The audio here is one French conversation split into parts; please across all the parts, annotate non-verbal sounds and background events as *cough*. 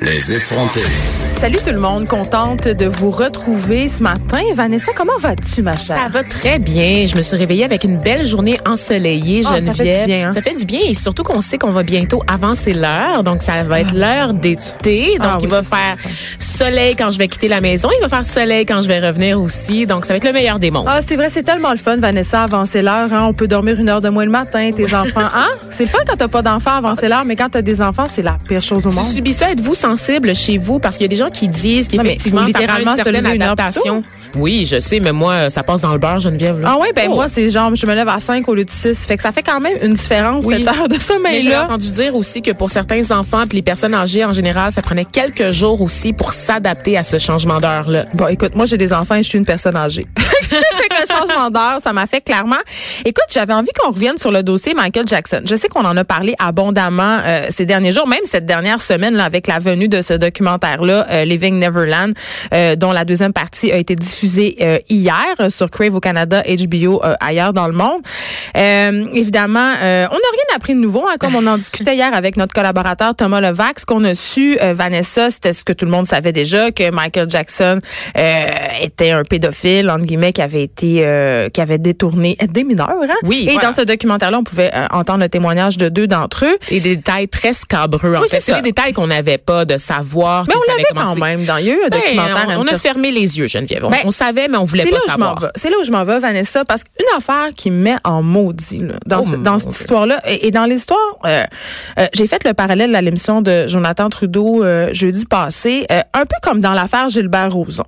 Les effrontés. Salut tout le monde, contente de vous retrouver ce matin. Vanessa, comment vas-tu, ma chère? Ça va très bien. Je me suis réveillée avec une belle journée ensoleillée, Ah, ça Geneviève. fait du bien, hein? Ça fait du bien et surtout qu'on sait qu'on va bientôt avancer l'heure. Donc, ça va être l'heure d'été. Donc, Ah oui, il va ça, faire soleil quand je vais quitter la maison. Il va faire soleil quand je vais revenir aussi. Donc, ça va être le meilleur des mondes. Ah, c'est vrai, c'est tellement le fun, Vanessa, avancer l'heure. Hein? On peut dormir une heure de moins le matin, tes *laughs* enfants. Hein? C'est le fun quand t'as pas d'enfants, avancer l'heure, mais quand t'as des enfants, c'est la pire chose au Tu monde. subis ça, êtes-vous sensible chez vous? Parce qu'il y a des gens qui disent qu'effectivement, faut ça prend littéralement une certaine adaptation. Oui, je sais, mais moi, ça passe dans le beurre, Geneviève. là. Ah oui, ben Oh. moi, c'est genre, je me lève à 5 au lieu de 6. Fait que ça fait quand même une différence, Oui. cette heure de Mais j'ai sommeil-là. entendu dire aussi que pour certains enfants puis les personnes âgées en général, ça prenait quelques jours aussi pour s'adapter à ce changement d'heure-là. Bon, écoute, moi, j'ai des enfants et je suis une personne âgée. *laughs* fait que le changement d'heure, ça m'a fait clairement. Écoute, j'avais envie qu'on revienne sur le dossier Michael Jackson. Je sais qu'on en a parlé abondamment euh, ces derniers jours, même cette dernière semaine, là, avec la de ce documentaire-là, euh, Living Neverland, euh, dont la deuxième partie a été diffusée euh, hier sur Crave au Canada, HBO ailleurs dans le monde. Évidemment, on n'a rien appris de nouveau, hein, comme on en discutait hier avec notre collaborateur Thomas Levac. Ce qu'on a su, Vanessa, c'était ce que tout le monde savait déjà, que Michael Jackson était un pédophile, entre guillemets, qui avait été, qui avait détourné des mineurs. Hein? Oui, Et voilà. dans ce documentaire-là, on pouvait entendre le témoignage de deux d'entre eux. Et des détails très scabreux. En Oui, fait, c'est des détails qu'on n'avait pas de savoir. Mais que on ça l'avait quand même dans il y a eu un Ben, documentaire. on, on a fermé les yeux, Geneviève. On, Ben, on savait, mais on voulait C'est pas là où je m'en savoir. C'est là où je m'en vais, Vanessa, parce qu'une affaire qui me met en maudit là, dans, Oh, ce- mon dans cette histoire-là et, et dans l'histoire, euh, euh, j'ai fait le parallèle à l'émission de Jonathan Trudeau euh, jeudi passé, un peu comme dans l'affaire Gilbert Rozon.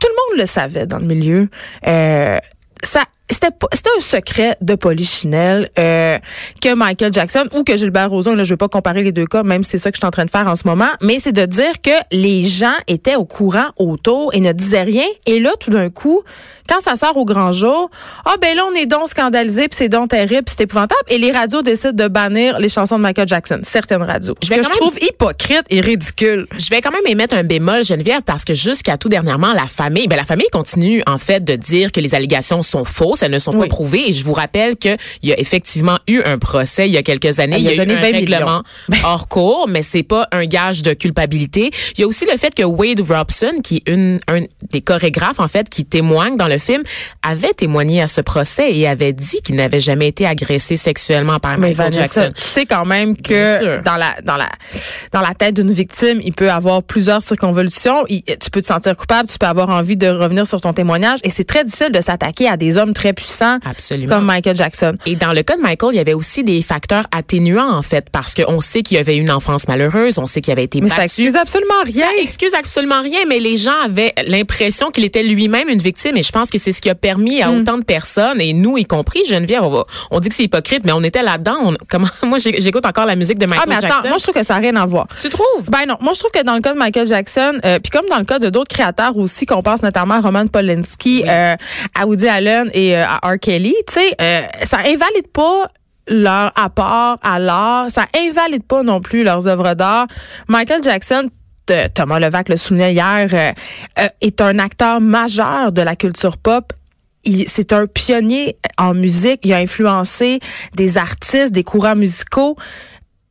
Tout le monde le savait dans le milieu. Euh, ça c'était c'était un secret de Polichinelle euh, que Michael Jackson ou que Gilbert Rozon, là je vais pas comparer les deux cas même si c'est ça que je suis en train de faire en ce moment, mais c'est de dire que les gens étaient au courant autour et ne disaient rien. Et là tout d'un coup quand ça sort au grand jour, ah ben là on est donc scandalisé puis c'est donc terrible, puis c'est épouvantable et les radios décident de bannir les chansons de Michael Jackson, certaines radios. Je vais que je quand même- trouve hypocrite et ridicule. Je vais quand même émettre un bémol, Geneviève, parce que jusqu'à tout dernièrement, la famille, ben la famille continue en fait de dire que les allégations sont fausses, elles ne sont Oui. pas prouvées. Et je vous rappelle qu'il y a effectivement eu un procès il y a quelques années. Il Il a y a eu donné un 20 règlement hors cours, mais c'est pas un gage de culpabilité. Il y a aussi le fait que Wade Robson, qui est une, un des chorégraphes en fait, qui témoigne dans le film, avait témoigné à ce procès et avait dit qu'il n'avait jamais été agressé sexuellement par Mais Michael Vanessa, Jackson. tu sais quand même que dans la dans la dans la tête d'une victime, il peut avoir plusieurs circonvolutions. Il- tu peux te sentir coupable, tu peux avoir envie de revenir sur ton témoignage, et c'est très difficile de s'attaquer à des hommes très puissants Absolument. comme Michael Jackson. Et dans le cas de Michael, il y avait aussi des facteurs atténuants, en fait, parce qu'on sait qu'il y avait une enfance malheureuse, on sait qu'il avait été Mais ça battu. excuse absolument rien. Ça excuse absolument rien, mais les gens avaient l'impression qu'il était lui-même une victime, et je pense que c'est ce qui a permis à Hmm. autant de personnes, et nous y compris, Geneviève, on, va- on dit que c'est hypocrite, mais on était là-dedans. Comment, *laughs* moi, j'écoute encore la musique de Michael Ah mais attends, Jackson. moi je trouve que ça n'a rien à voir. tu trouves? Ben non, moi je trouve que dans le cas de Michael Jackson, euh, puis comme dans le cas de d'autres créateurs aussi, qu'on pense notamment à Roman Polanski, euh, à Woody Allen et euh, à R. Kelly, tu sais, ça invalide pas leur apport à l'art, ça invalide pas non plus leurs œuvres d'art. Michael Jackson Thomas Levac le soulignait hier, euh, euh, est un acteur majeur de la culture pop c'est un pionnier en musique. Il a influencé des artistes, des courants musicaux.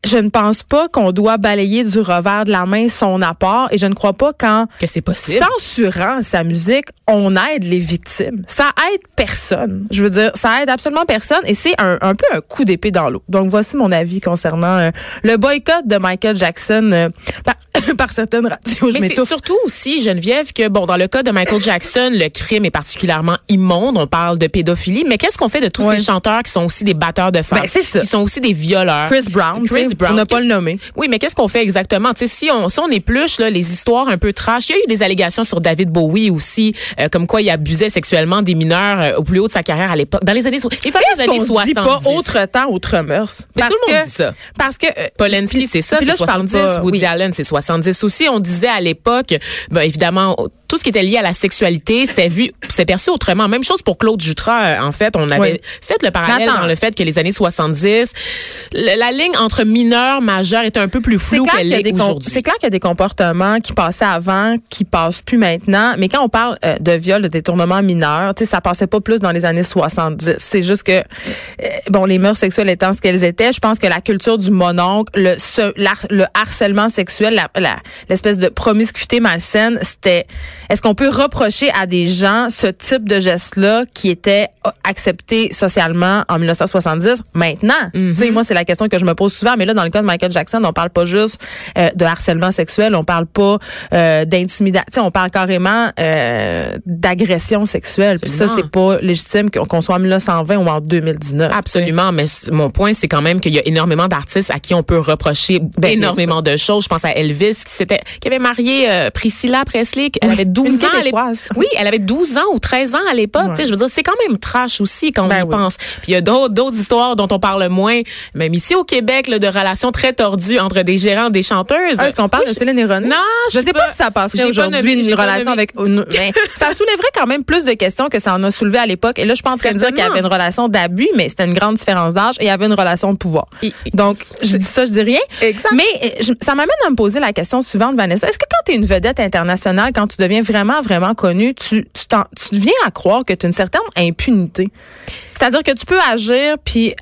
Je ne pense pas qu'on doit balayer du revers de la main son apport et je ne crois pas qu'en Que c'est possible. censurant sa musique, on aide les victimes. Ça aide personne. Je veux dire, ça aide absolument personne et c'est un, un peu un coup d'épée dans l'eau. Donc voici mon avis concernant euh, le boycott de Michael Jackson euh, par, *coughs* par certaines radios. Je Mais c'est surtout aussi, Geneviève, que bon, dans le cas de Michael Jackson, le crime est particulièrement immonde. On parle de pédophilie, mais qu'est-ce qu'on fait de tous Ouais. ces chanteurs qui sont aussi des batteurs de femmes, Ben, c'est ça. qui sont aussi des violeurs? Chris Brown, Chris Brown. on n'a pas le nommer. Oui, mais qu'est-ce qu'on fait exactement? Si on, si on épluche là, les histoires un peu trash, il y a eu des allégations sur David Bowie aussi, euh, comme quoi il abusait sexuellement des mineurs euh, au plus haut de sa carrière à l'époque, dans les années, so- les fameuses Qu'est-ce années qu'on 70. dit pas autre temps, autre mœurs? Mais tout le monde que- dit ça. Parce que euh, Polanski, c'est ça, c'est je parle 70. pas- Woody oui. Allen, c'est 70 aussi. On disait à l'époque, ben, évidemment, tout ce qui était lié à la sexualité, c'était vu, c'était perçu autrement. Même chose pour Claude Jutras. euh, En fait, on avait Oui. fait le parallèle dans le fait que les années 70, le- la ligne entre mineur, majeur était un peu plus floue qu'elle est aujourd'hui. c'est clair qu'il y a des comportements qui passaient avant, qui passent plus maintenant. Mais quand on parle euh, de viol, de détournement mineur, tu sais, ça passait pas plus dans les années 70. C'est juste que, euh, bon, les mœurs sexuelles étant ce qu'elles étaient, je pense que la culture du mononcle, le, ce- l'har- le harcèlement sexuel, l'espèce de promiscuité malsaine, c'était, est-ce qu'on peut reprocher à des gens ce type de geste-là qui était accepté socialement en 1970? Maintenant, tu sais, moi, c'est la question que je me pose souvent, mais là, dans le cas de Michael Jackson, on parle pas juste euh, de harcèlement sexuel, on parle pas euh, d'intimidation, on parle carrément euh, d'agression sexuelle. Puis ça, c'est pas légitime qu'on soit en 1920 ou en 2019. Absolument, mais mon point, c'est quand même qu'il y a énormément d'artistes à qui on peut reprocher Ben, énormément de choses. Je pense à Elvis, qui s'était, qui avait marié euh, Priscilla Presley, elle Oui, avait 12 ans. Oui, elle avait 12 ans ou 13 ans à l'époque. Tu sais, Je veux dire, c'est quand même trash aussi quand on Ben y oui. pense. Puis il y a d'autres, histoires dont on parle moins, même ici au Québec, là, de relations très tordues entre des gérants et des chanteuses. Ah, Est-ce qu'on parle Oui, de Céline et René? Non, je je sais pas, si ça passerait aujourd'hui une relation avec mais *laughs* ça soulèverait quand même plus de questions que ça en a soulevé à l'époque. Et là, je suis pas en train de dire qu'il y avait une relation d'abus, mais c'était une grande différence d'âge et il y avait une relation de pouvoir. Et- Donc, je dis ça, je dis rien. Exact. Mais euh, je- ça m'amène à me poser la question suivante, Vanessa. Est-ce que quand tu es une vedette internationale, quand tu deviens vraiment, vraiment connue, tu, tu, tu viens à croire que tu as une certaine impunité? C'est-à-dire que tu peux agir puis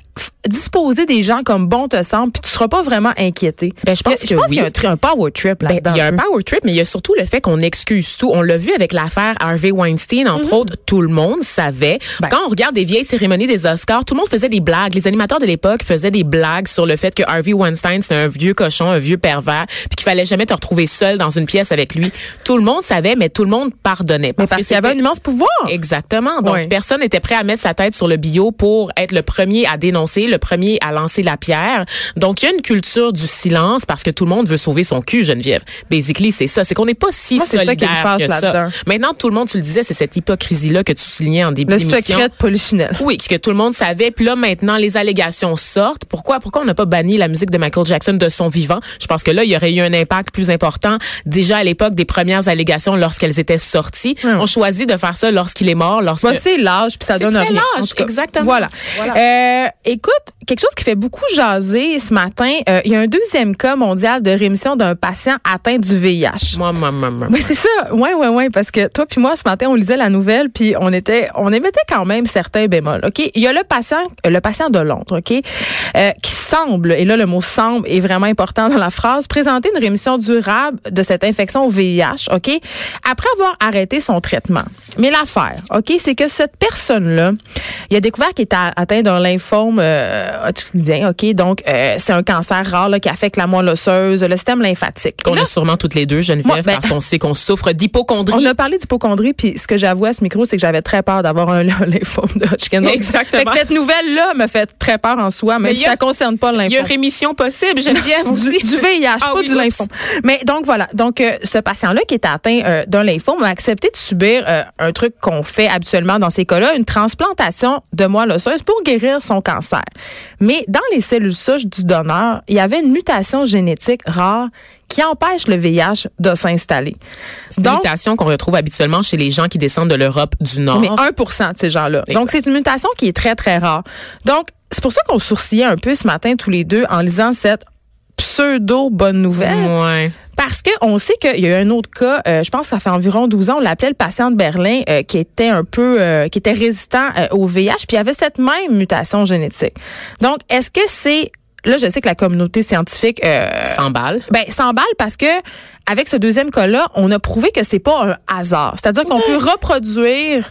disposer des gens comme bon te semble puis tu seras pas vraiment inquiété. Ben, je pense pense oui. qu'il y a un, power trip Ben, là-dedans. il y a un power trip, mais il y a surtout le fait qu'on excuse tout. On l'a vu avec l'affaire Harvey Weinstein, entre autres. Tout le monde savait. Ben. Quand on regarde des vieilles cérémonies des Oscars, tout le monde faisait des blagues. Les animateurs de l'époque faisaient des blagues sur le fait que Harvey Weinstein, c'était un vieux cochon, un vieux pervers, puis qu'il fallait jamais te retrouver seul dans une pièce avec lui. Tout le monde savait, mais tout le monde pardonnait. Parce que qu'il y avait un immense pouvoir. Exactement. Donc, Oui. personne n'était prêt à mettre sa tête sur le pour être le premier à dénoncer, le premier à lancer la pierre. Donc, il y a une culture du silence parce que tout le monde veut sauver son cul, Geneviève. Basically, c'est ça. C'est qu'on n'est pas si Moi, c'est ça qui solidaire que ça. Maintenant, tout le monde, tu le disais, c'est cette hypocrisie-là que tu soulignais en début Le d'émission. secret de Polichinelle. Oui, que tout le monde savait. Puis là, maintenant, les allégations sortent. Pourquoi, pourquoi on n'a pas banni la musique de Michael Jackson de son vivant? Je pense que là, il y aurait eu un impact plus important. Déjà à l'époque des premières allégations, lorsqu'elles étaient sorties, Hum. on choisit de faire ça lorsqu'il est mort, lorsque... Bah, c'est l'âge, puis ça donne rien. l'âge, En tout cas, exactement. Voilà. Voilà. Euh, écoute, quelque chose qui fait beaucoup jaser ce matin, euh, il y a un deuxième cas mondial de rémission d'un patient atteint du VIH. Moi, moi, moi, moi. Oui, c'est ça. Ouais, ouais, ouais, parce que toi puis moi ce matin on lisait la nouvelle puis on était on émettait quand même certains bémols. OK, il y a le patient euh, le patient de Londres, OK, euh, qui semble et là le mot semble est vraiment important dans la phrase présenter une rémission durable de cette infection au VIH, OK, après avoir arrêté son traitement. Mais l'affaire, OK, c'est que cette personne-là, il a découvert qu'il était a- atteint d'un lymphome euh, hodgkinien, OK, donc euh, c'est un cancer rare là, qui affecte la moelle osseuse, le système lymphatique. Qu'on a sûrement toutes les deux, Geneviève, Moi, ben- parce qu'on sait qu'on souffre d'hypochondrie. on a parlé d'hypochondrie, puis ce que j'avoue à ce micro, c'est que j'avais très peur d'avoir un *laughs* lymphome de Hodgkin. Donc, Exactement. fait que cette nouvelle-là me fait très peur en soi, même Mais si a- ça concerne pas le Il y a lymphome. rémission possible, Geneviève, *laughs* Du, aussi. du VIH, Ah pas oui, du lymphome. Mais donc voilà, donc euh, ce patient-là qui est atteint euh, d'un lymphome a accepté de subir euh, un truc qu'on fait habituellement dans ces cas-là, une transplantation de moelle osseuse pour guérir son cancer. Mais dans les cellules souches du donneur, il y avait une mutation génétique rare qui empêche le VIH de s'installer. C'est une mutation qu'on retrouve habituellement chez les gens qui descendent de l'Europe du Nord. Mais 1% de ces gens-là. Donc, c'est une mutation qui est très, très rare. Donc, c'est pour ça qu'on sourcillait un peu ce matin tous les deux en lisant cette pseudo-bonne nouvelle. Ouais. Parce que on sait qu'il y a eu un autre cas, euh, je pense que ça fait environ 12 ans, on l'appelait le patient de Berlin, euh, qui était un peu, euh, qui était résistant euh, au VIH, puis il avait cette même mutation génétique. Donc, est-ce que c'est... Là, je sais que la communauté scientifique... euh, 100 balles. ben, 100 balles parce que avec ce deuxième cas-là, on a prouvé que c'est pas un hasard. C'est-à-dire qu'on peut reproduire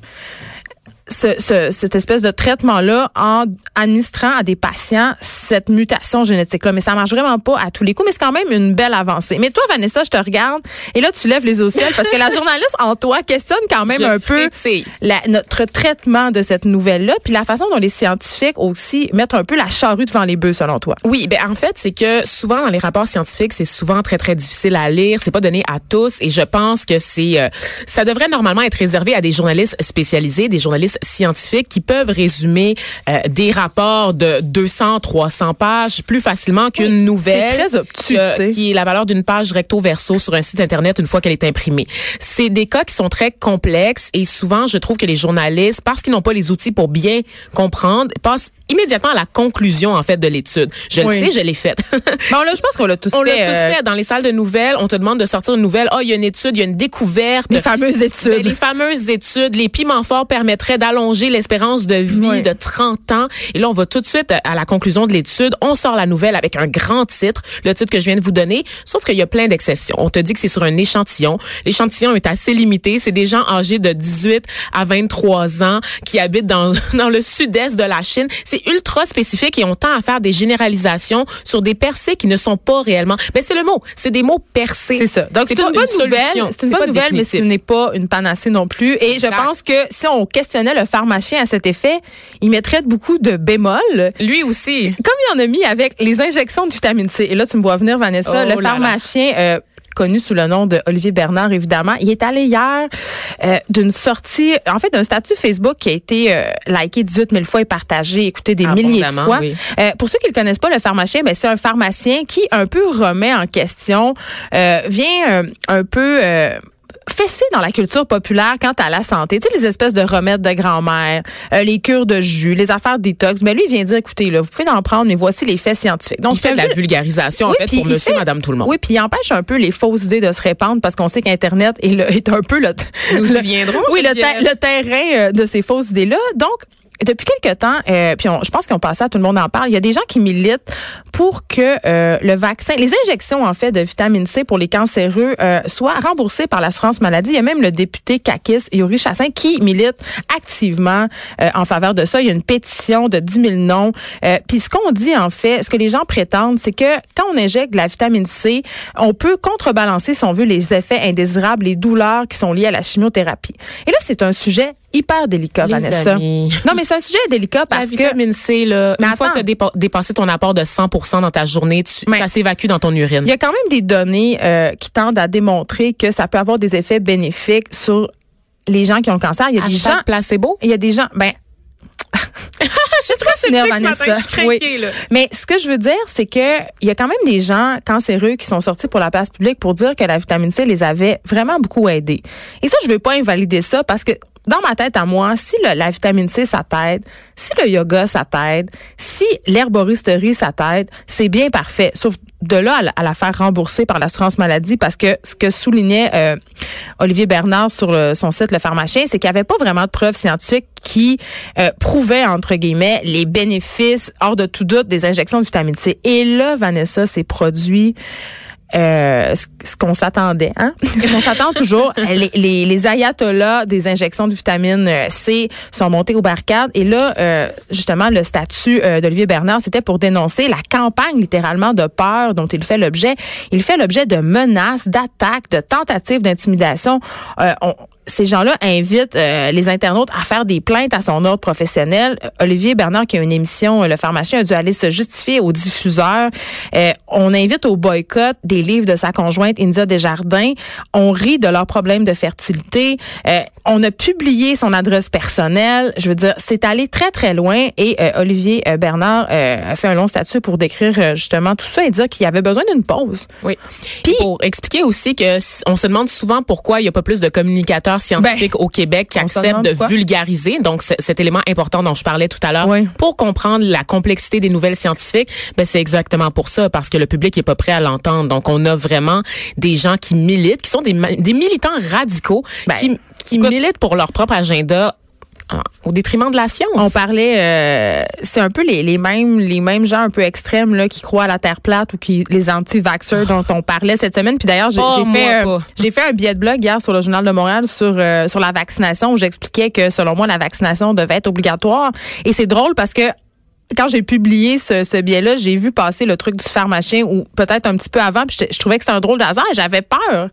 ce, ce- cette espèce de traitement-là en administrant à des patients cette mutation génétique-là. Mais ça marche vraiment pas à tous les coups, mais c'est quand même une belle avancée. Mais toi, Vanessa, je te regarde et là, tu lèves les au ciel parce que la *laughs* journaliste en toi questionne quand même Je un peu la- notre traitement de cette nouvelle-là, puis la façon dont les scientifiques aussi mettent un peu la charrue devant les bœufs, selon toi. Oui, ben en fait, c'est que souvent dans les rapports scientifiques, c'est souvent très très difficile à lire, c'est pas donné à tous et je pense que c'est euh, ça devrait normalement être réservé à des journalistes spécialisés, des journalistes scientifiques qui peuvent résumer euh, des rapports de 200, 300 pages plus facilement qu'une nouvelle. C'est très obtus, euh, tu sais. qui est la valeur d'une page recto verso sur un site internet une fois qu'elle est imprimée. C'est des cas qui sont très complexes et souvent je trouve que les journalistes parce qu'ils n'ont pas les outils pour bien comprendre passent immédiatement à la conclusion en fait de l'étude. Je Oui. le sais, je l'ai faite. *laughs* Bon, là, je pense qu'on l'a tous On l'a fait. tous euh, fait dans les salles de nouvelles. On te demande de sortir une nouvelle. Oh, il y a une étude, il y a une découverte. Les fameuses études. Les fameuses études, les piments forts permettraient d'allonger l'espérance de vie Oui. de 30 ans. Et là, on va tout de suite à la conclusion de l'étude. On sort la nouvelle avec un grand titre, le titre que je viens de vous donner. Sauf qu'il y a plein d'exceptions. On te dit que c'est sur un échantillon. L'échantillon est assez limité. C'est des gens âgés de 18 à 23 ans qui habitent dans, *laughs* dans le sud-est de la Chine. C'est ultra spécifique et on tend à faire des généralisations sur des percées qui ne sont pas réellement. Ben, c'est le mot. C'est des mots percés. C'est ça. Donc, c'est pas une bonne nouvelle. C'est une bonne nouvelle, mais ce n'est pas une panacée non plus. Et Exact. je pense que si on questionnait le pharmacien à cet effet, il mettrait beaucoup de bémols. Lui aussi. Comme il en a mis avec les injections de vitamine C. Et là, tu me vois venir, Vanessa, Oh le là. pharmacien. euh, connu sous le nom de Olivier Bernard, évidemment. Il est allé hier euh, d'une sortie, en fait, d'un statut Facebook qui a été euh, liké 18 000 fois et partagé, écouté des milliers de fois. oui. Euh, pour ceux qui ne le connaissent pas, le pharmacien, ben, c'est un pharmacien qui un peu remet en question, vient un peu... Fessé dans la culture populaire quant à la santé. Tu sais, les espèces de remèdes de grand-mère, euh, les cures de jus, les affaires détox. Ben lui, il vient dire, écoutez, là, vous pouvez en prendre, mais voici les faits scientifiques. Donc, Il fait de la vulgarisation, en Oui, fait, puis pour monsieur, fait- madame, tout le monde. Oui, puis il empêche un peu les fausses idées de se répandre parce qu'on sait qu'Internet est, le- est un peu le, Nous y viendrons, oui, le, ter- le terrain euh, de ces fausses idées-là. Donc, depuis quelque temps, euh, puis on- je pense qu'on passe à tout le monde en parle, il y a des gens qui militent pour que euh, le vaccin, les injections en fait de vitamine C pour les cancéreux euh, soient remboursées par l'assurance maladie. Il y a même le député Kakis Yuri Chassin qui milite activement euh, en faveur de ça. Il y a une pétition de 10 000 noms. Euh, puis ce qu'on dit en fait, ce que les gens prétendent, c'est que quand on injecte de la vitamine C, on peut contrebalancer, si on veut, les effets indésirables, les douleurs qui sont liées à la chimiothérapie. Et là, c'est un sujet hyper délicat, Les Vanessa. amis. Non, mais c'est un sujet délicat La parce que vitamine C, là, Mais une fois que tu as dépassé ton apport de 100 dans ta journée, tu, Mais- ça s'évacue dans ton urine. il y a quand même des données euh, qui tendent à démontrer que ça peut avoir des effets bénéfiques sur les gens qui ont le cancer. Il y a des gens, placebo? il y a des gens, ben, *laughs* Je suis très sceptique ce matin, je suis craquée, là. Mais ce que je veux dire, c'est que il y a quand même des gens cancéreux qui sont sortis pour la place publique pour dire que la vitamine C les avait vraiment beaucoup aidés. Et ça, je veux pas invalider ça parce que dans ma tête à moi, si le- la vitamine C ça t'aide, si le yoga ça t'aide, si l'herboristerie ça t'aide, c'est bien parfait. Sauf de là à la, faire rembourser par l'assurance maladie parce que ce que soulignait euh, Olivier Bernard sur son site Le Pharmacien, c'est qu'il n'y avait pas vraiment de preuves scientifiques qui euh, prouvaient, entre guillemets, les bénéfices, hors de tout doute, des injections de vitamine C. Et là, Vanessa, ces produits... euh, ce, qu'on s'attendait, hein? *laughs* ce s'attend toujours. Les, les, les ayatollahs des injections de vitamine euh, C sont montés aux barricades. Et là, euh, justement, le statut euh, d'Olivier Bernard, c'était pour dénoncer la campagne littéralement de peur dont il fait l'objet. Il fait l'objet de menaces, d'attaques, de tentatives d'intimidation. Euh, ces gens-là invitent euh, les internautes à faire des plaintes à son ordre professionnel. Olivier Bernard, qui a une émission, euh, le pharmacien, a dû aller se justifier aux diffuseurs. Euh, on invite au boycott des livres de sa conjointe India Desjardins. On rit de leurs problèmes de fertilité. Euh, on a publié son adresse personnelle. Je veux dire, c'est allé très, très loin. Et euh, Olivier euh, Bernard euh, a fait un long statut pour décrire euh, justement tout ça et dire qu'il y avait besoin d'une pause. Oui. Puis- pour expliquer aussi que on se demande souvent pourquoi il n'y a pas plus de communicateurs scientifiques au Québec qui Ben, acceptent de vulgariser. Donc cet élément important dont je parlais tout à l'heure Oui. pour comprendre la complexité des nouvelles scientifiques, ben c'est exactement pour ça parce que le public est pas prêt à l'entendre. Donc on a vraiment des gens qui militent, qui sont des, militants radicaux Ben, qui qui écoute- militent pour leur propre agenda au détriment de la science. On parlait, euh, c'est un peu les, les mêmes les mêmes gens un peu extrêmes là qui croient à la terre plate ou qui les anti-vaxxers dont on parlait cette semaine. Puis d'ailleurs, j'ai Oh, fait euh, j'ai fait un billet de blog hier sur le journal de Montréal sur euh, sur la vaccination où j'expliquais que selon moi la vaccination devait être obligatoire. Et c'est drôle parce que quand j'ai publié ce, ce billet-là, j'ai vu passer le truc du pharmacien ou peut-être un petit peu avant, puis je, je trouvais que c'était un drôle de hasard et j'avais peur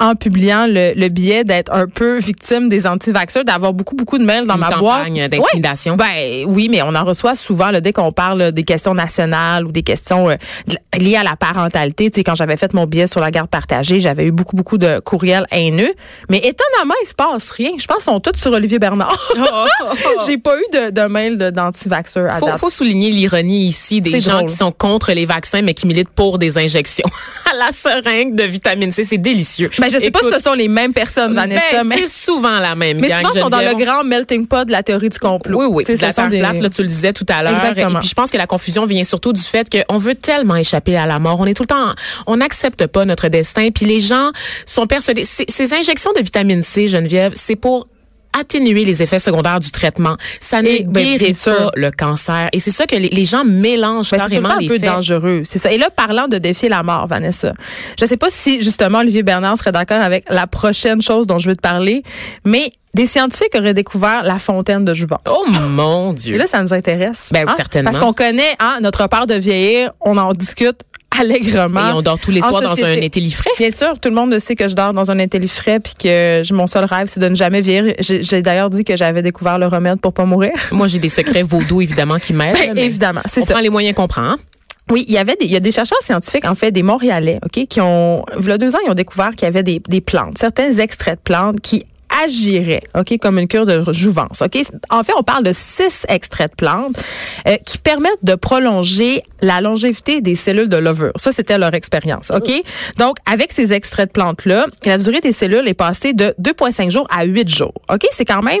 en publiant le, le billet d'être un peu victime des anti-vaxxeurs, d'avoir beaucoup, beaucoup de mails dans Une ma boîte. campagne d'intimidation. Ouais. Ben oui, mais on en reçoit souvent là, dès qu'on parle des questions nationales ou des questions euh, liées à la parentalité. Tu sais, quand j'avais fait mon billet sur la garde partagée, j'avais eu beaucoup, beaucoup de courriels haineux. Mais étonnamment, il se passe rien. Je pense qu'ils sont tous sur Olivier Bernard. *laughs* *laughs* J'ai pas eu de, de mail d'anti-vaxxeurs à Faut, date. faut souligner l'ironie ici des gens drôle. qui sont contre les vaccins mais qui militent pour des injections *laughs* à la seringue de vitamine C. C'est délicieux. Ben, je sais pas si ce sont les mêmes personnes, Vanessa, ben, mais, c'est souvent la même mais gang. souvent, ils sont dans le grand melting pot de la théorie du complot. Oui, oui. De la terre des- plate, là, tu le disais tout à l'heure. Exactement. Et puis je pense que la confusion vient surtout du fait qu'on veut tellement échapper à la mort. On est tout le temps, on n'accepte pas notre destin. Puis les gens sont persuadés. Ces injections de vitamine C, Geneviève, c'est pour atténuer les effets secondaires du traitement. Ça ne Et, ben, guérit sûr. pas le cancer. Et c'est ça que les, les gens mélangent Ben, c'est carrément temps un peu faits. dangereux, c'est ça. Et là, parlant de défier la mort, Vanessa, je sais pas si justement Olivier Bernard serait d'accord avec la prochaine chose dont je veux te parler, mais des scientifiques auraient découvert la fontaine de Jouvence. Oh mon Dieu. Et là, ça nous intéresse. Ben, certainement. Parce qu'on connaît hein, notre peur de vieillir, on en discute allègrement. Et on dort tous les soirs dans un intellifrais. Bien sûr, tout le monde sait que je dors dans un intellifrais puis que je- mon seul rêve, c'est de ne jamais vieillir. J'ai d'ailleurs dit que j'avais découvert le remède pour pas mourir. Moi, j'ai des secrets vaudous, évidemment, qui m'aident. Ben, mais évidemment, c'est On ça. prend les moyens qu'on prend. hein. Oui, il y avait des, il y a des chercheurs scientifiques, en fait, des Montréalais, OK, qui ont, il y a deux ans, ils ont découvert qu'il y avait des, des plantes, certains extraits de plantes qui agiraient, OK, comme une cure de jouvence, OK? En fait, on parle de six extraits de plantes euh, qui permettent de prolonger la longévité des cellules de levure. Ça, c'était leur expérience, OK? Donc, avec ces extraits de plantes-là, la durée des cellules est passée de 2,5 jours à 8 jours, OK? C'est quand même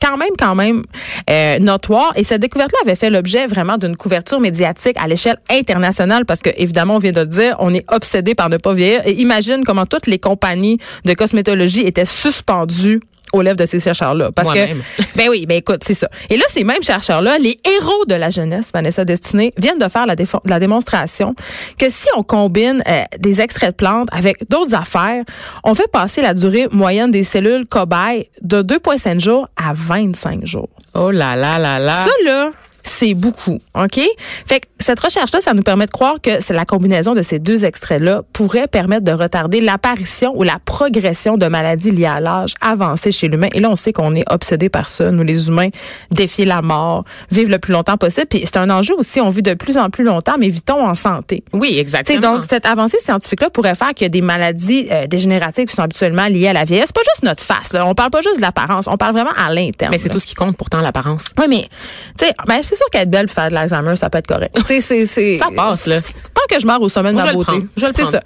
quand même, quand même euh, notoire. Et cette découverte-là avait fait l'objet vraiment d'une couverture médiatique à l'échelle internationale parce que, évidemment, on vient de le dire, on est obsédé par ne pas vieillir. Et imagine comment toutes les compagnies de cosmétologie étaient suspendues aux lèvres de ces chercheurs-là. Parce que, *laughs* ben oui, ben écoute, c'est ça. Et là, ces mêmes chercheurs-là, les héros de la jeunesse, Vanessa Destinée, viennent de faire la démonstration que si on combine euh, des extraits de plantes avec d'autres affaires, on fait passer la durée moyenne des cellules cobayes de 2,5 jours à 25 jours. Oh là là là là. Ça, là, c'est beaucoup, OK? Fait que cette recherche-là, ça nous permet de croire que c'est la combinaison de ces deux extraits-là pourrait permettre de retarder l'apparition ou la progression de maladies liées à l'âge avancé chez l'humain. Et là, on sait qu'on est obsédé par ça, nous les humains, défier la mort, vivre le plus longtemps possible. Puis c'est un enjeu aussi, on vit de plus en plus longtemps, mais vit-on en santé? Oui, exactement. donc, cette avancée scientifique-là pourrait faire qu'il y a des maladies euh, dégénératives qui sont habituellement liées à la vieillesse. C'est pas juste notre face, là. On parle pas juste de l'apparence, on parle vraiment à l'interne. mais c'est tout ce qui compte pourtant, l'apparence. Oui, mais, tu sais, ben, c'est sûr qu'être belle et faire de l'Alzheimer, ça peut être correct. *laughs* C'est, c'est. Ça passe, là. Tant que je meurs au sommet de Moi, ma je le beauté. prendre. Je le c'est ça.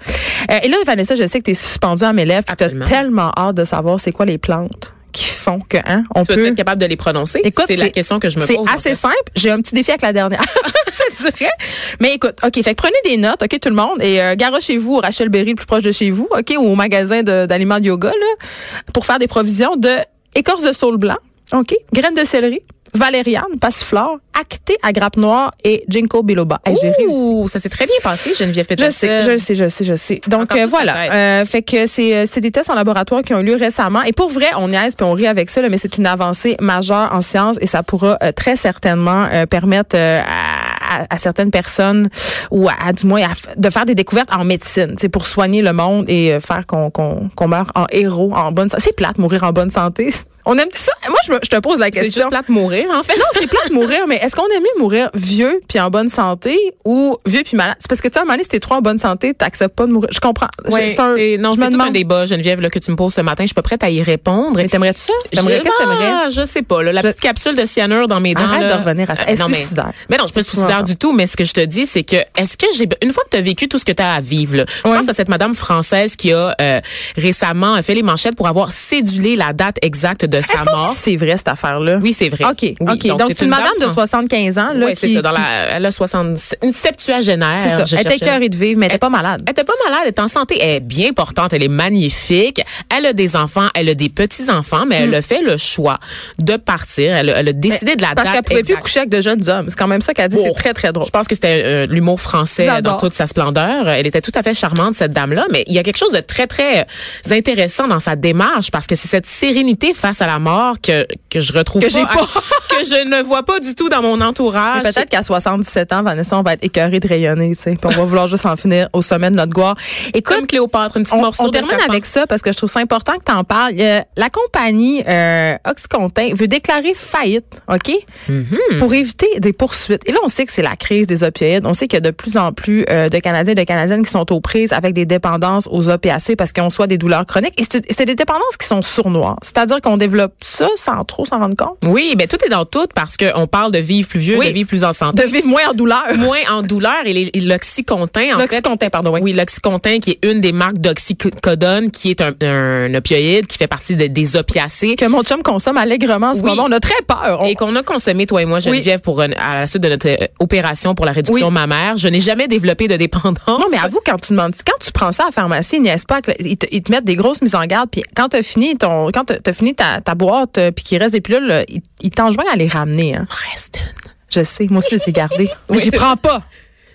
Euh, et là, Vanessa, je sais que tu es suspendue à mes lèvres. Tu as tellement hâte de savoir c'est quoi les plantes qui font que, hein, on Tu peut. être capable de les prononcer? Écoute, c'est la question que je me C'est pose. en assez fait. simple. J'ai un petit défi avec la dernière, *laughs* je dirais. Mais écoute, OK, fait que prenez des notes, OK, tout le monde, et euh, garochez-vous au Rachel Berry le plus proche de chez vous, OK, ou au magasin de- d'aliments de yoga, là, pour faire des provisions de écorce de saule blanc, OK, graines de céleri, valériane, passiflore, acté à grappe noire et ginkgo biloba. Hey, j'ai réussi. Ouh, ça s'est très bien passé, Geneviève Je Peterson. sais, je le sais, je le sais, je sais. Donc euh, voilà. Euh, fait que c'est euh, c'est des tests en laboratoire qui ont eu lieu récemment et pour vrai, on niaise puis on rit avec ça là, mais c'est une avancée majeure en sciences et ça pourra euh, très certainement euh, permettre euh, à, à- à certaines personnes ou à, à du moins à de faire des découvertes en médecine, c'est pour soigner le monde et faire qu'on qu'on meurt en héros en bonne santé. C'est plate mourir en bonne santé. *laughs* On aime ça? Moi je, me- je te pose la C'est question. juste plate mourir, en fait. Non, c'est plate de mourir, mais est-ce qu'on aime mieux mourir vieux puis en bonne santé ou vieux puis malade? C'est parce que tu à un moment donné, si t'es trop en bonne santé, t'acceptes pas de mourir. Je comprends. Ouais, c'est un- non, je c'est me tout un demande. débat, Geneviève, là, que tu me poses ce matin. Je suis pas prête à y répondre. Mais t'aimerais-tu ça? T'aimerais, Je- qu'est-ce que t'aimerais? Je sais pas. Là, la Je- petite capsule de cyanure dans mes dents. Arrête là, de revenir à ça. euh, non, mais- suicidaire. Mais non, je suis pas suicidaire du tout. Mais ce que je te dis, c'est que est-ce que j'ai une fois que tu as vécu tout ce que tu as à vivre, là, je Ouais. pense à cette madame française qui a euh, récemment fait les manchettes pour avoir cédulé la date exacte de sa qu'on mort. c'est vrai, cette affaire-là? Oui, c'est vrai. OK, Oui, OK. Donc, c'est une madame de fran- 75 ans, là, Ouais, c'est qui, ça. Dans la, elle a 60, une septuagénaire. c'est ça. Elle était écœurée de vivre, mais elle était pas malade. Elle était pas malade, elle est en santé, elle est bien portante, elle est magnifique. Elle a des enfants, elle a des petits-enfants, mais elle a fait le choix de partir. Elle, a- elle a décidé de la Hmm. Parce date qu'elle pouvait plus coucher avec de jeunes hommes. C'est quand même ça qu'elle a dit. Oh. C'est très, très drôle. Je pense que c'était euh, l'humour français dans toute sa splendeur. Elle était tout à fait charmante, cette dame-là, mais il y a quelque chose de très, très intéressant dans sa démarche parce que c'est cette sérénité face à la mort que que je retrouve Que pas. *laughs* que je ne vois pas du tout dans mon entourage. Peut-être qu'à 77 ans, Vanessa, on va être écœuré de rayonner, tu sais. Puis on va vouloir juste en finir au sommet de notre gloire. Écoute, comme Cléopâtre, une petite on, morceau on de termine serpent. avec ça parce que je trouve ça important que tu en parles. Euh, la compagnie euh, Oxycontin veut déclarer faillite, OK? Mm-hmm. Pour éviter des poursuites. Et là, on sait que c'est la crise des opioïdes. On sait qu'il y a de plus en plus euh, de Canadiens et de Canadiennes qui sont aux prises avec des dépendances aux opiacés parce qu'ils ont soit des douleurs chroniques. Et c'est c'est des dépendances qui sont sournoises. C'est-à-dire qu'on développe ça sans trop s'en rendre compte? Oui, ben tout est dans tout parce qu'on parle de vivre plus vieux, Oui. de vivre plus en santé. De vivre moins en douleur. *laughs* moins en douleur et l'oxycontin en fait L'Oxycontin, pardon, oui. oui l'oxycontin qui est une des marques d'oxycodone qui est un, un opioïde qui fait partie de- des opiacés Que mon chum consomme allègrement en ce Oui. moment. On a très peur. On- et qu'on a consommé toi et moi Geneviève pour une- à la suite de notre euh, opération pour la réduction mammaire je n'ai jamais développé de dépendance Non, mais avoue, quand tu demandes, quand tu prends ça à la pharmacie, n'est-ce pas, ils te, ils te mettent des grosses mises en garde, puis quand t'as fini ton, quand t'as t'as fini ta, ta boîte, euh, puis qu'il reste des pilules, là, ils, ils t'enjoignent à les ramener, hein. reste une Je sais, moi aussi, je les ai gardées. *laughs* Mais Oui. j'y prends pas.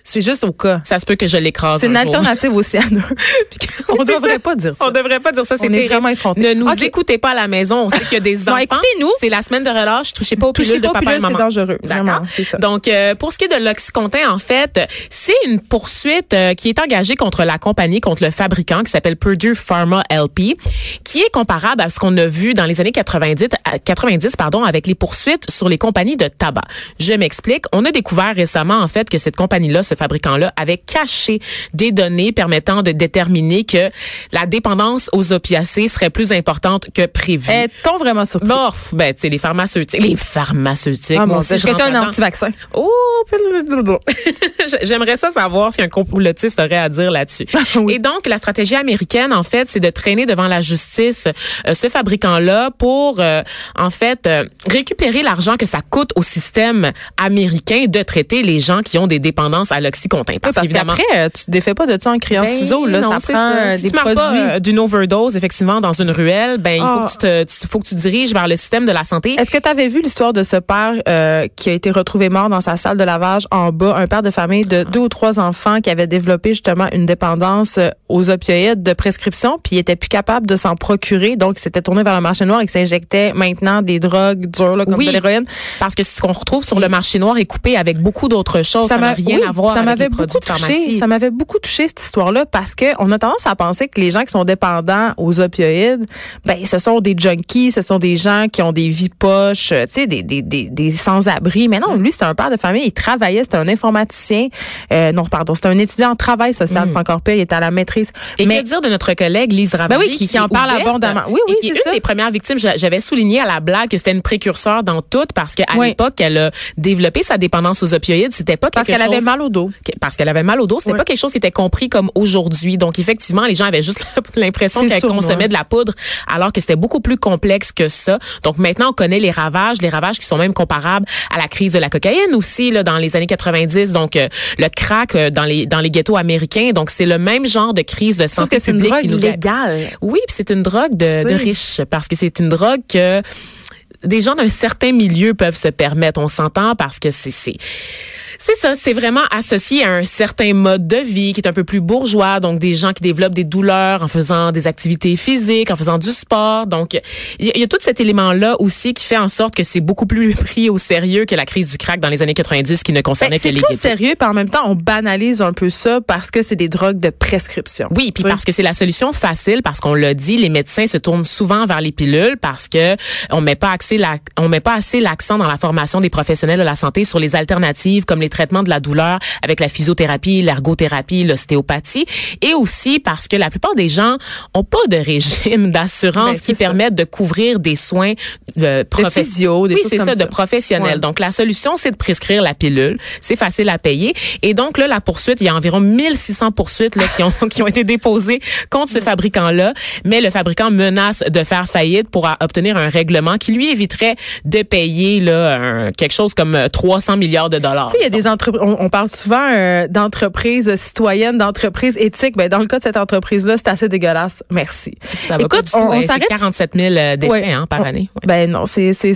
C'est juste au cas. ça se peut que je l'écrase C'est une un jour. alternative au cyanure. Qu'on C'est devrait ça. pas dire ça. On devrait pas dire ça, c'est On vraiment effrontés. Ne nous écoutez pas à la maison. On sait qu'il y a des *laughs* Non, enfants. écoutez-nous. C'est la semaine de relâche. Touchez pas aux Touchez pilules de papa et pilules, c'est maman. dangereux. D'accord. Vraiment, c'est ça. Donc, euh, pour ce qui est de l'oxycontin, en fait, c'est une poursuite euh, qui est engagée contre la compagnie, contre le fabricant qui s'appelle Purdue Pharma LP, qui est comparable à ce qu'on a vu dans les années 90, à- 90 pardon, avec les poursuites sur les compagnies de tabac. Je m'explique. On a découvert récemment, en fait, que cette compagnie-là, ce fabricant-là, avait caché des données permettant de déterminer que la dépendance aux opiacés serait plus importante que prévu. Est-on vraiment surpris? Bon, ben, tu sais, les pharmaceutiques. Les pharmaceutiques. Ah, moi aussi, je un anti-vaccin. Oh, *laughs* j'aimerais ça savoir ce qu'un complotiste aurait à dire là-dessus. Oui. Et donc, la stratégie américaine, en fait, c'est de traîner devant la justice euh, ce fabricant-là pour, euh, en fait, euh, récupérer l'argent que ça coûte au système américain de traiter les gens qui ont des dépendances à l'oxycontin. Oui, Parce, parce qu'évidemment, qu'après, euh, tu te défais pas de ça en criant ben, ciseaux, là. non, ça prend euh, Si des tu produits. pas euh, d'une overdose, effectivement, dans une ruelle, ben, il faut que tu te, tu- faut que tu diriges vers le système de la santé. Est-ce que tu avais vu l'histoire de ce père euh, qui a été retrouvé mort dans sa salle de lavage en bas, un père de famille de deux ou trois enfants qui avait développé justement une dépendance euh, aux opioïdes de prescription, puis il était plus capable de s'en procurer, donc il s'était tourné vers le marché noir et qui s'injectait maintenant des drogues dures là, comme Oui. de l'héroïne? Parce que ce qu'on retrouve sur le marché noir est coupé avec beaucoup d'autres choses. Ça n'a rien oui, à voir ça m'avait beaucoup touché. Ça m'avait beaucoup touché cette histoire-là parce que on a tendance à penser que les gens qui sont dépendants aux opioïdes, ben ce sont des junkies, ce sont des gens qui ont des vies poches, euh, tu sais, des, des, des, des sans-abri. Mais non, lui c'était un père de famille, il travaillait, c'était un informaticien. Euh, non, pardon, c'était un étudiant en travail social, c'est encore pire, il était à la maîtrise. Et mais que dire de notre collègue Lise Ravary Ben oui, qui- qui en parle ouverte abondamment. Oui, oui, c'est une des premières victimes. J'a- J'avais souligné à la blague que c'était une précurseur dans tout parce qu'à Oui. l'époque, elle a développé sa dépendance aux opioïdes. C'était pas parce qu'elle avait mal au dos. Parce qu'elle avait mal au dos, c'était Oui. pas quelque chose qui était compris comme aujourd'hui. Donc effectivement, les gens avaient juste *laughs* l'impression qu'elle consommait de la poudre alors que c'était beaucoup plus complexe que ça. Donc maintenant, on connaît les ravages, les ravages qui sont même comparables à la crise de la cocaïne aussi là dans les années 90. Donc euh, le crack euh, dans les dans les ghettos américains. Donc c'est le même genre de crise de Sauf santé que c'est une drogue qui nous guette. légale. Oui, puis c'est une drogue de, de Oui. riches parce que c'est une drogue que des gens d'un certain milieu peuvent se permettre. On s'entend parce que c'est c'est c'est ça, c'est vraiment associé à un certain mode de vie qui est un peu plus bourgeois, donc des gens qui développent des douleurs en faisant des activités physiques, en faisant du sport. Donc il y, a- il y a tout cet élément-là aussi qui fait en sorte que c'est beaucoup plus *laughs* pris au sérieux que la crise du crack dans les années 90 qui ne concernait Ben, que c'est les plus ghettos. sérieux, puis en même temps, on banalise un peu ça parce que c'est des drogues de prescription. Oui, puis parce que c'est la solution facile, parce qu'on l'a dit, les médecins se tournent souvent vers les pilules parce que on met pas accès la, on met pas assez l'accent dans la formation des professionnels de la santé sur les alternatives comme les traitements de la douleur avec la physiothérapie, l'ergothérapie, l'ostéopathie, et aussi parce que la plupart des gens ont pas de régime *laughs* d'assurance Ben, qui permettent de couvrir des soins euh, professionnels. oui, c'est ça, de professionnels. Ouais. Donc la solution, c'est de prescrire la pilule. C'est facile à payer. Et donc là, la poursuite, il y a environ 1600 poursuites là, qui, ont, *laughs* qui ont été déposées contre ce fabricant-là. Mais le fabricant menace de faire faillite pour euh, obtenir un règlement qui lui éviterait de payer là, un- quelque chose comme euh, 300 milliards de dollars. Tu sais, il y a des entreprises, on, on parle souvent euh, d'entreprises citoyennes, d'entreprises éthiques. Ben, dans le cas de cette entreprise-là, c'est assez dégueulasse. Merci. Ça va pas du tout. on, s'arrête. 47 000 euh, décès Ouais. hein, par On- année. Ouais. Ben non, c'est c'est.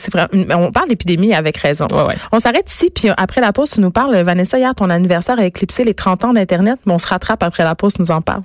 On parle d'épidémie avec raison. Ouais. On s'arrête ici, puis après la pause, tu nous parles, Vanessa, hier, ton anniversaire a éclipsé les 30 ans d'Internet, mais on se rattrape après la pause, tu nous en parles.